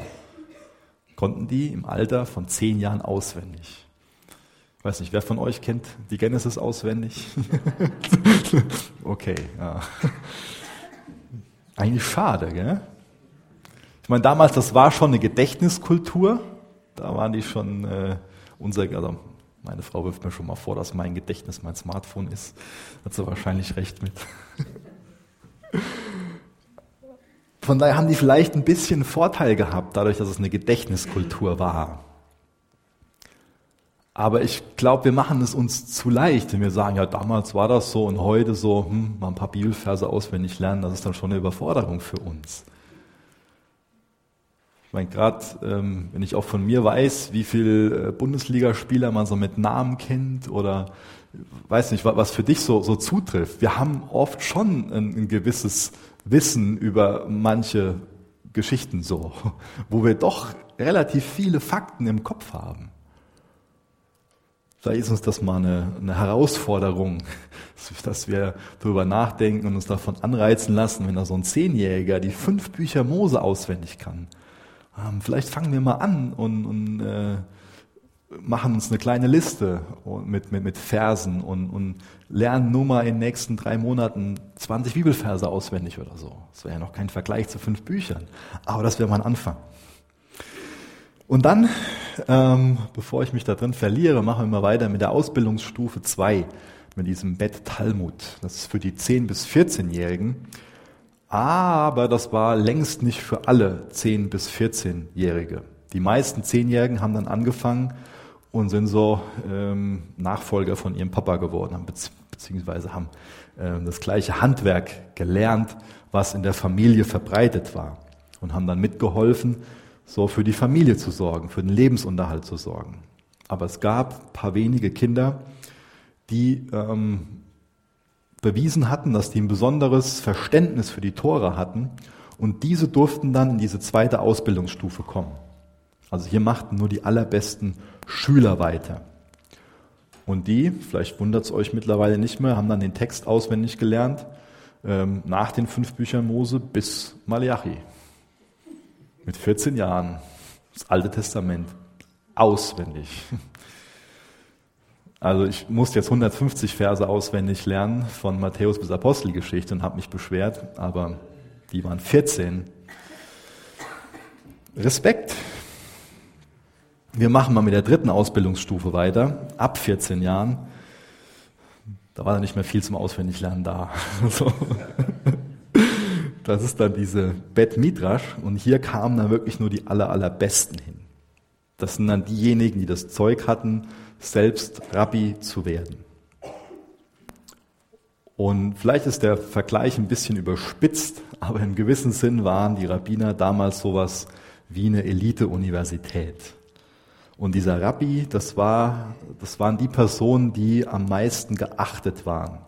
konnten die im Alter von zehn Jahren auswendig. Ich weiß nicht, wer von euch kennt die Genesis auswendig? okay, ja. Eigentlich schade, gell? Ich meine, damals, das war schon eine Gedächtniskultur. Da waren die schon äh, unser, also meine Frau wirft mir schon mal vor, dass mein Gedächtnis mein Smartphone ist. Hat sie wahrscheinlich recht mit. Von daher haben die vielleicht ein bisschen Vorteil gehabt, dadurch, dass es eine Gedächtniskultur war. Aber ich glaube, wir machen es uns zu leicht, wenn wir sagen, ja, damals war das so und heute so, hm, mal ein paar Bibelverse auswendig lernen, das ist dann schon eine Überforderung für uns. Ich meine, gerade ähm, wenn ich auch von mir weiß, wie viele äh, Bundesligaspieler man so mit Namen kennt oder weiß nicht, was für dich so, so zutrifft. Wir haben oft schon ein, ein gewisses Wissen über manche Geschichten so, wo wir doch relativ viele Fakten im Kopf haben. Vielleicht ist uns das mal eine, eine Herausforderung, dass wir darüber nachdenken und uns davon anreizen lassen, wenn da so ein Zehnjähriger die fünf Bücher Mose auswendig kann ähm, vielleicht fangen wir mal an und, und äh, machen uns eine kleine Liste mit, mit, mit Versen und, und lernen nur mal in den nächsten drei Monaten 20 Bibelverse auswendig oder so. Das wäre ja noch kein Vergleich zu fünf Büchern, aber das wäre mal ein Anfang. Und dann, ähm, bevor ich mich da drin verliere, machen wir mal weiter mit der Ausbildungsstufe 2, mit diesem Bett Talmud. Das ist für die 10- bis 14-Jährigen. Aber das war längst nicht für alle 10- bis 14-Jährige. Die meisten 10-Jährigen haben dann angefangen und sind so ähm, Nachfolger von ihrem Papa geworden, beziehungsweise haben äh, das gleiche Handwerk gelernt, was in der Familie verbreitet war und haben dann mitgeholfen, so für die Familie zu sorgen, für den Lebensunterhalt zu sorgen. Aber es gab ein paar wenige Kinder, die ähm, bewiesen hatten, dass die ein besonderes Verständnis für die Tora hatten und diese durften dann in diese zweite Ausbildungsstufe kommen. Also hier machten nur die allerbesten Schüler weiter. Und die, vielleicht wundert es euch mittlerweile nicht mehr, haben dann den Text auswendig gelernt, ähm, nach den fünf Büchern Mose bis Malachi. Mit 14 Jahren, das Alte Testament, auswendig. Also ich musste jetzt 150 Verse auswendig lernen von Matthäus bis Apostelgeschichte und habe mich beschwert, aber die waren 14. Respekt. Wir machen mal mit der dritten Ausbildungsstufe weiter, ab 14 Jahren. Da war dann nicht mehr viel zum Auswendiglernen da. Das ist dann diese Bet Midrash und hier kamen dann wirklich nur die aller, allerbesten hin. Das sind dann diejenigen, die das Zeug hatten, selbst Rabbi zu werden. Und vielleicht ist der Vergleich ein bisschen überspitzt, aber im gewissen Sinn waren die Rabbiner damals sowas wie eine Elite-Universität. Und dieser Rabbi, das, war, das waren die Personen, die am meisten geachtet waren.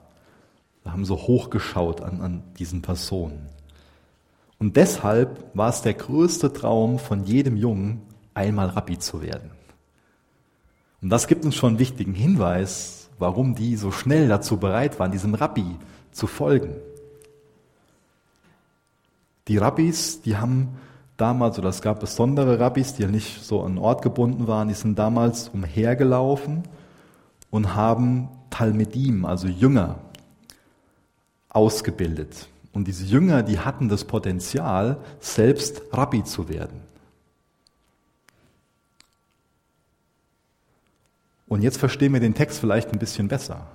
Wir haben so hochgeschaut an, an diesen Personen. Und deshalb war es der größte Traum von jedem Jungen, einmal Rabbi zu werden. Und das gibt uns schon einen wichtigen Hinweis, warum die so schnell dazu bereit waren, diesem Rabbi zu folgen. Die Rabbis, die haben damals, oder es gab besondere Rabbis, die nicht so an Ort gebunden waren, die sind damals umhergelaufen und haben Talmedim, also Jünger, ausgebildet. Und diese Jünger, die hatten das Potenzial, selbst Rabbi zu werden. Und jetzt verstehen wir den Text vielleicht ein bisschen besser.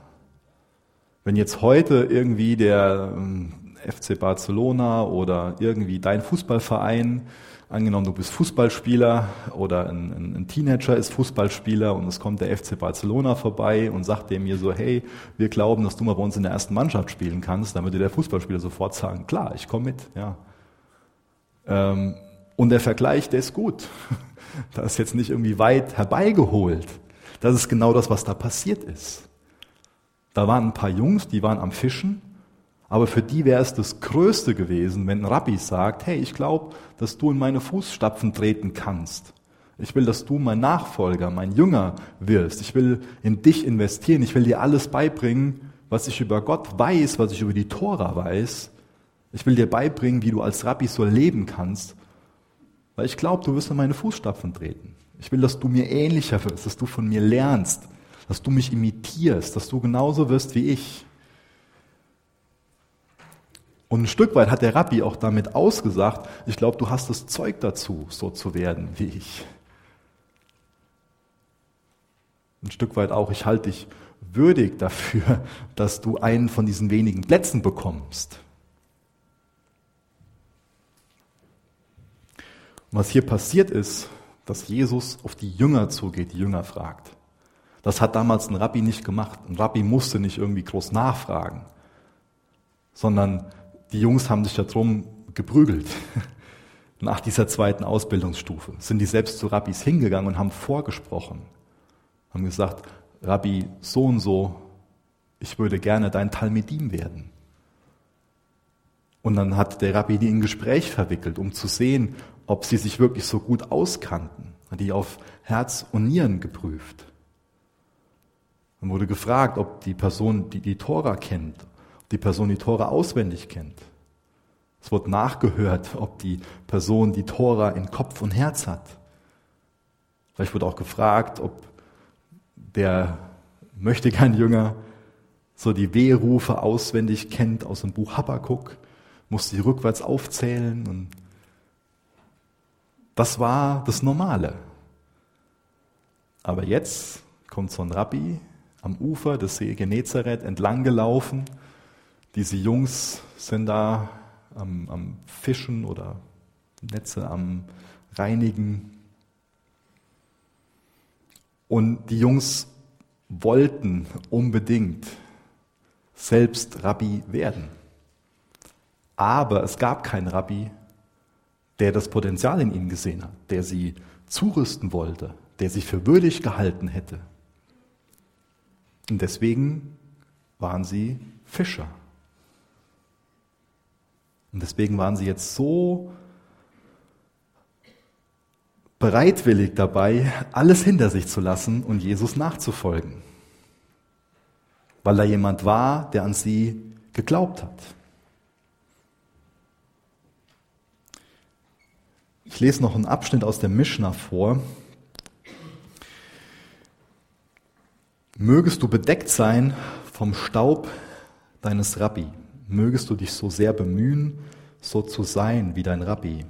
Wenn jetzt heute irgendwie der ähm, FC Barcelona oder irgendwie dein Fußballverein, angenommen du bist Fußballspieler oder ein, ein, ein, Teenager ist Fußballspieler und es kommt der FC Barcelona vorbei und sagt dem mir so, hey, wir glauben, dass du mal bei uns in der ersten Mannschaft spielen kannst, dann würde der Fußballspieler sofort sagen, klar, ich komme mit. Ja. Ähm, und der Vergleich, der ist gut. Da ist jetzt nicht irgendwie weit herbeigeholt. Das ist genau das, was da passiert ist. Da waren ein paar Jungs, die waren am Fischen, aber für die wäre es das Größte gewesen, wenn ein Rabbi sagt, hey, ich glaube, dass du in meine Fußstapfen treten kannst. Ich will, dass du mein Nachfolger, mein Jünger wirst. Ich will in dich investieren. Ich will dir alles beibringen, was ich über Gott weiß, was ich über die Tora weiß. Ich will dir beibringen, wie du als Rabbi so leben kannst. Weil ich glaube, du wirst in meine Fußstapfen treten. Ich will, dass du mir ähnlicher wirst, dass du von mir lernst, dass du mich imitierst, dass du genauso wirst wie ich. Und ein Stück weit hat der Rabbi auch damit ausgesagt, ich glaube, du hast das Zeug dazu, so zu werden wie ich. Ein Stück weit auch, ich halte dich würdig dafür, dass du einen von diesen wenigen Plätzen bekommst. Was hier passiert ist, dass Jesus auf die Jünger zugeht, die Jünger fragt. Das hat damals ein Rabbi nicht gemacht. Ein Rabbi musste nicht irgendwie groß nachfragen, sondern die Jungs haben sich darum geprügelt. Nach dieser zweiten Ausbildungsstufe sind die selbst zu Rabbis hingegangen und haben vorgesprochen, haben gesagt, Rabbi so und so, ich würde gerne dein Talmidim werden. Und dann hat der Rabbi die in Gespräch verwickelt, um zu sehen, ob sie sich wirklich so gut auskannten. Hat die auf Herz und Nieren geprüft. Dann wurde gefragt, ob die Person, die die Tora kennt, die Person die Tora auswendig kennt. Es wurde nachgehört, ob die Person die Tora in Kopf und Herz hat. Vielleicht wurde auch gefragt, ob der möchte kein Jünger so die Wehrufe auswendig kennt aus dem Buch Habakkuk, musste die rückwärts aufzählen und das war das Normale. Aber jetzt kommt so ein Rabbi am Ufer des See Genezareth entlang gelaufen. Diese Jungs sind da am, am Fischen oder Netze am Reinigen. Und die Jungs wollten unbedingt selbst Rabbi werden. Aber es gab keinen Rabbi, der das Potenzial in ihnen gesehen hat, der sie zurüsten wollte, der sie für würdig gehalten hätte. Und deswegen waren sie Fischer. Und deswegen waren sie jetzt so bereitwillig dabei, alles hinter sich zu lassen und Jesus nachzufolgen. Weil da jemand war, der an sie geglaubt hat. Ich lese noch einen Abschnitt aus der Mishnah vor. Mögest du bedeckt sein vom Staub deines Rabbi. Mögest du dich so sehr bemühen, so zu sein wie dein Rabbi.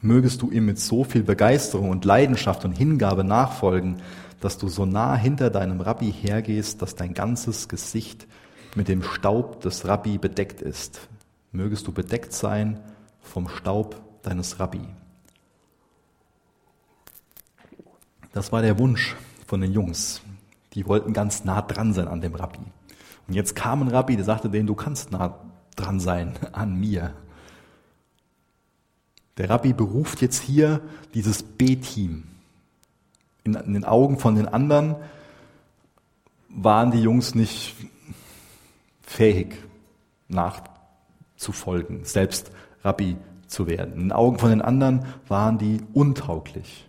Mögest du ihm mit so viel Begeisterung und Leidenschaft und Hingabe nachfolgen, dass du so nah hinter deinem Rabbi hergehst, dass dein ganzes Gesicht mit dem Staub des Rabbi bedeckt ist. Mögest du bedeckt sein vom Staub deines Rabbi. Das war der Wunsch von den Jungs. Die wollten ganz nah dran sein an dem Rabbi. Und jetzt kam ein Rabbi, der sagte denen, du kannst nah dran sein an mir. Der Rabbi beruft jetzt hier dieses B-Team. In, in den Augen von den anderen waren die Jungs nicht fähig nachzufolgen, selbst Rabbi zu werden. In den Augen von den anderen waren die untauglich.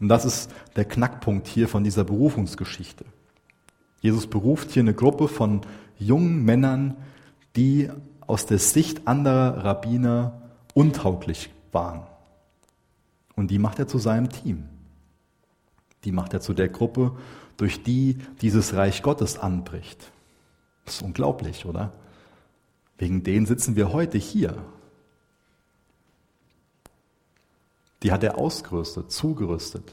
Und das ist der Knackpunkt hier von dieser Berufungsgeschichte. Jesus beruft hier eine Gruppe von jungen Männern, die aus der Sicht anderer Rabbiner untauglich waren. Und die macht er zu seinem Team. Die macht er zu der Gruppe, durch die dieses Reich Gottes anbricht. Das ist unglaublich, oder? Wegen denen sitzen wir heute hier. die hat er ausgerüstet, zugerüstet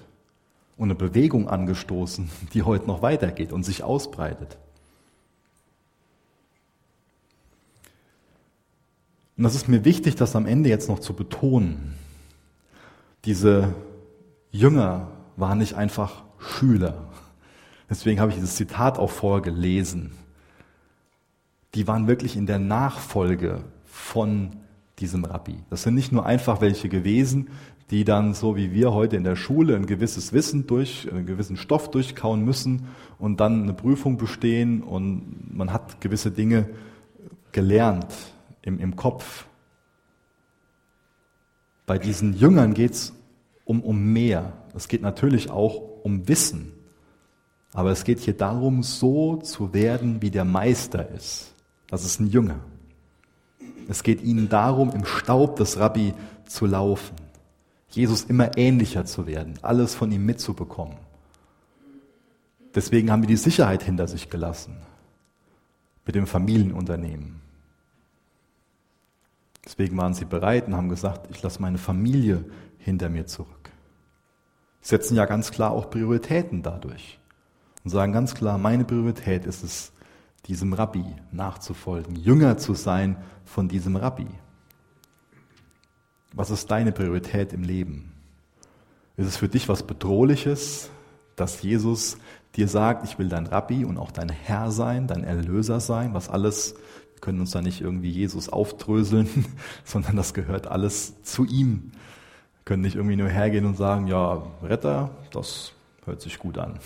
und eine Bewegung angestoßen, die heute noch weitergeht und sich ausbreitet. Und das ist mir wichtig, das am Ende jetzt noch zu betonen. Diese Jünger waren nicht einfach Schüler. Deswegen habe ich dieses Zitat auch vorgelesen. Die waren wirklich in der Nachfolge von diesem Rabbi. Das sind nicht nur einfach welche gewesen, die dann so wie wir heute in der Schule ein gewisses Wissen durch, einen gewissen Stoff durchkauen müssen und dann eine Prüfung bestehen und man hat gewisse Dinge gelernt im, im Kopf. Bei diesen Jüngern geht es um, um mehr. Es geht natürlich auch um Wissen. Aber es geht hier darum, so zu werden, wie der Meister ist. Das ist ein Jünger. Es geht ihnen darum, im Staub des Rabbi zu laufen Jesus immer ähnlicher zu werden, alles von ihm mitzubekommen. Deswegen haben wir die Sicherheit hinter sich gelassen mit dem Familienunternehmen. Deswegen waren sie bereit und haben gesagt, ich lasse meine Familie hinter mir zurück. Setzen ja ganz klar auch Prioritäten dadurch und sagen ganz klar, meine Priorität ist es, diesem Rabbi nachzufolgen, Jünger zu sein von diesem Rabbi. Was ist deine Priorität im Leben? Ist es für dich was Bedrohliches, dass Jesus dir sagt, ich will dein Rabbi und auch dein Herr sein, dein Erlöser sein, was alles, wir können uns da nicht irgendwie Jesus aufdröseln, sondern das gehört alles zu ihm. Wir können nicht irgendwie nur hergehen und sagen, ja, Retter, das hört sich gut an.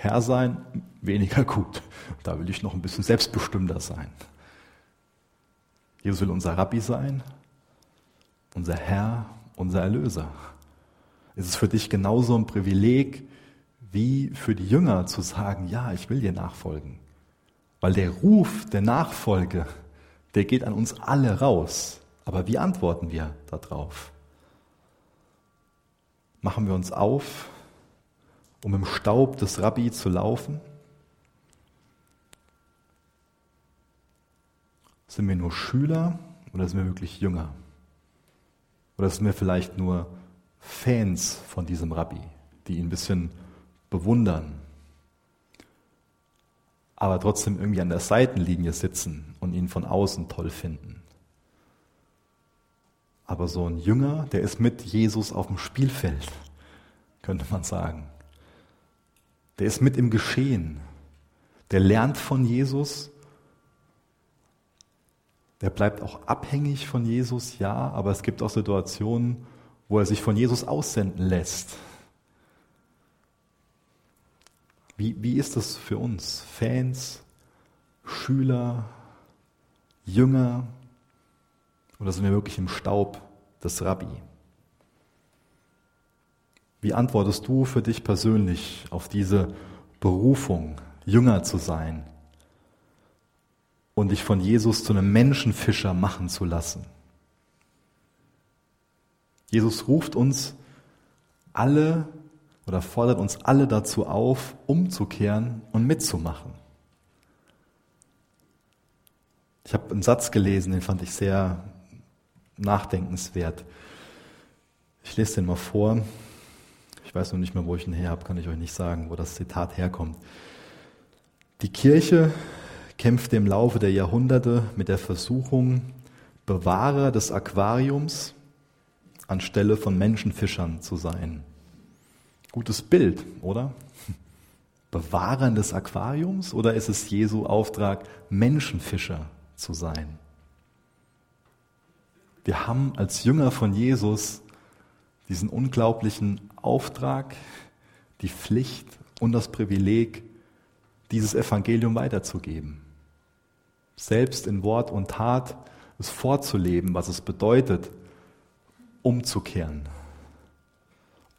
Herr sein, weniger gut. Da will ich noch ein bisschen selbstbestimmter sein. Jesus will unser Rabbi sein, unser Herr, unser Erlöser. Es ist für dich genauso ein Privileg wie für die Jünger zu sagen, ja, ich will dir nachfolgen. Weil der Ruf der Nachfolge, der geht an uns alle raus. Aber wie antworten wir darauf? Machen wir uns auf, um im Staub des Rabbi zu laufen? Sind wir nur Schüler oder sind wir wirklich Jünger? Oder sind wir vielleicht nur Fans von diesem Rabbi, die ihn ein bisschen bewundern, aber trotzdem irgendwie an der Seitenlinie sitzen und ihn von außen toll finden? Aber so ein Jünger, der ist mit Jesus auf dem Spielfeld, könnte man sagen. Der ist mit im Geschehen. Der lernt von Jesus der bleibt auch abhängig von Jesus, ja, aber es gibt auch Situationen, wo er sich von Jesus aussenden lässt. Wie, wie ist das für uns? Fans, Schüler, Jünger oder sind wir wirklich im Staub des Rabbi? Wie antwortest du für dich persönlich auf diese Berufung, Jünger zu sein? und dich von Jesus zu einem Menschenfischer machen zu lassen. Jesus ruft uns alle oder fordert uns alle dazu auf, umzukehren und mitzumachen. Ich habe einen Satz gelesen, den fand ich sehr nachdenkenswert. Ich lese den mal vor. Ich weiß noch nicht mehr, wo ich ihn her habe, kann ich euch nicht sagen, wo das Zitat herkommt. Die Kirche kämpfte im Laufe der Jahrhunderte mit der Versuchung, Bewahrer des Aquariums anstelle von Menschenfischern zu sein. Gutes Bild, oder? Bewahrer des Aquariums oder ist es Jesu Auftrag, Menschenfischer zu sein? Wir haben als Jünger von Jesus diesen unglaublichen Auftrag, die Pflicht und das Privileg, dieses Evangelium weiterzugeben selbst in Wort und Tat es vorzuleben, was es bedeutet, umzukehren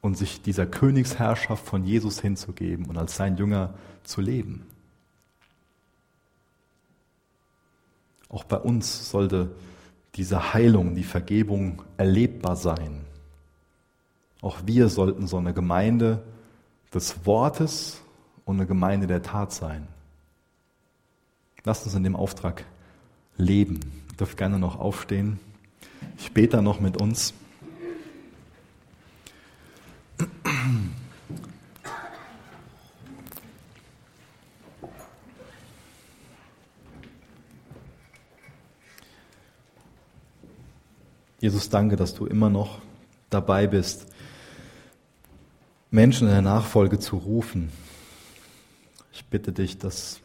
und sich dieser Königsherrschaft von Jesus hinzugeben und als sein Jünger zu leben. Auch bei uns sollte diese Heilung, die Vergebung erlebbar sein. Auch wir sollten so eine Gemeinde des Wortes und eine Gemeinde der Tat sein. Lasst uns in dem Auftrag leben. Ihr dürft gerne noch aufstehen. Ich bete noch mit uns. Jesus, danke, dass du immer noch dabei bist, Menschen in der Nachfolge zu rufen. Ich bitte dich, dass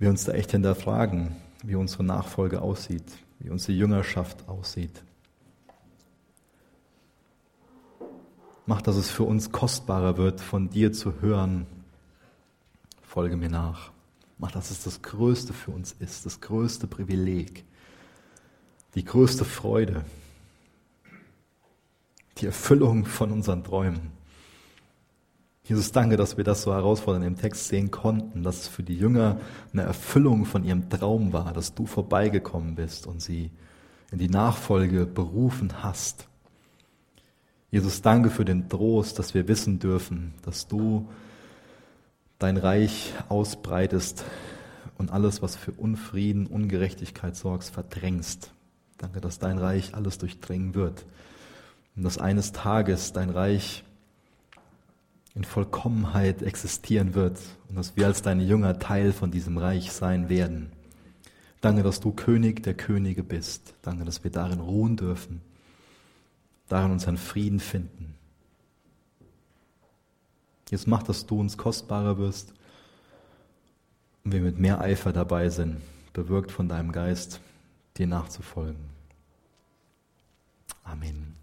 wir uns da echt hinterfragen, wie unsere Nachfolge aussieht, wie unsere Jüngerschaft aussieht. Mach, dass es für uns kostbarer wird, von dir zu hören. Folge mir nach. Mach, dass es das Größte für uns ist, das größte Privileg, die größte Freude, die Erfüllung von unseren Träumen. Jesus, danke, dass wir das so herausfordernd im Text sehen konnten, dass es für die Jünger eine Erfüllung von ihrem Traum war, dass du vorbeigekommen bist und sie in die Nachfolge berufen hast. Jesus, danke für den Trost, dass wir wissen dürfen, dass du dein Reich ausbreitest und alles, was für Unfrieden, Ungerechtigkeit sorgst, verdrängst. Danke, dass dein Reich alles durchdringen wird und dass eines Tages dein Reich in Vollkommenheit existieren wird und dass wir als deine Jünger Teil von diesem Reich sein werden. Danke, dass du König der Könige bist. Danke, dass wir darin ruhen dürfen darin unseren Frieden finden. Jetzt mach, dass du uns kostbarer wirst und wir mit mehr Eifer dabei sind, bewirkt von deinem Geist, dir nachzufolgen. Amen.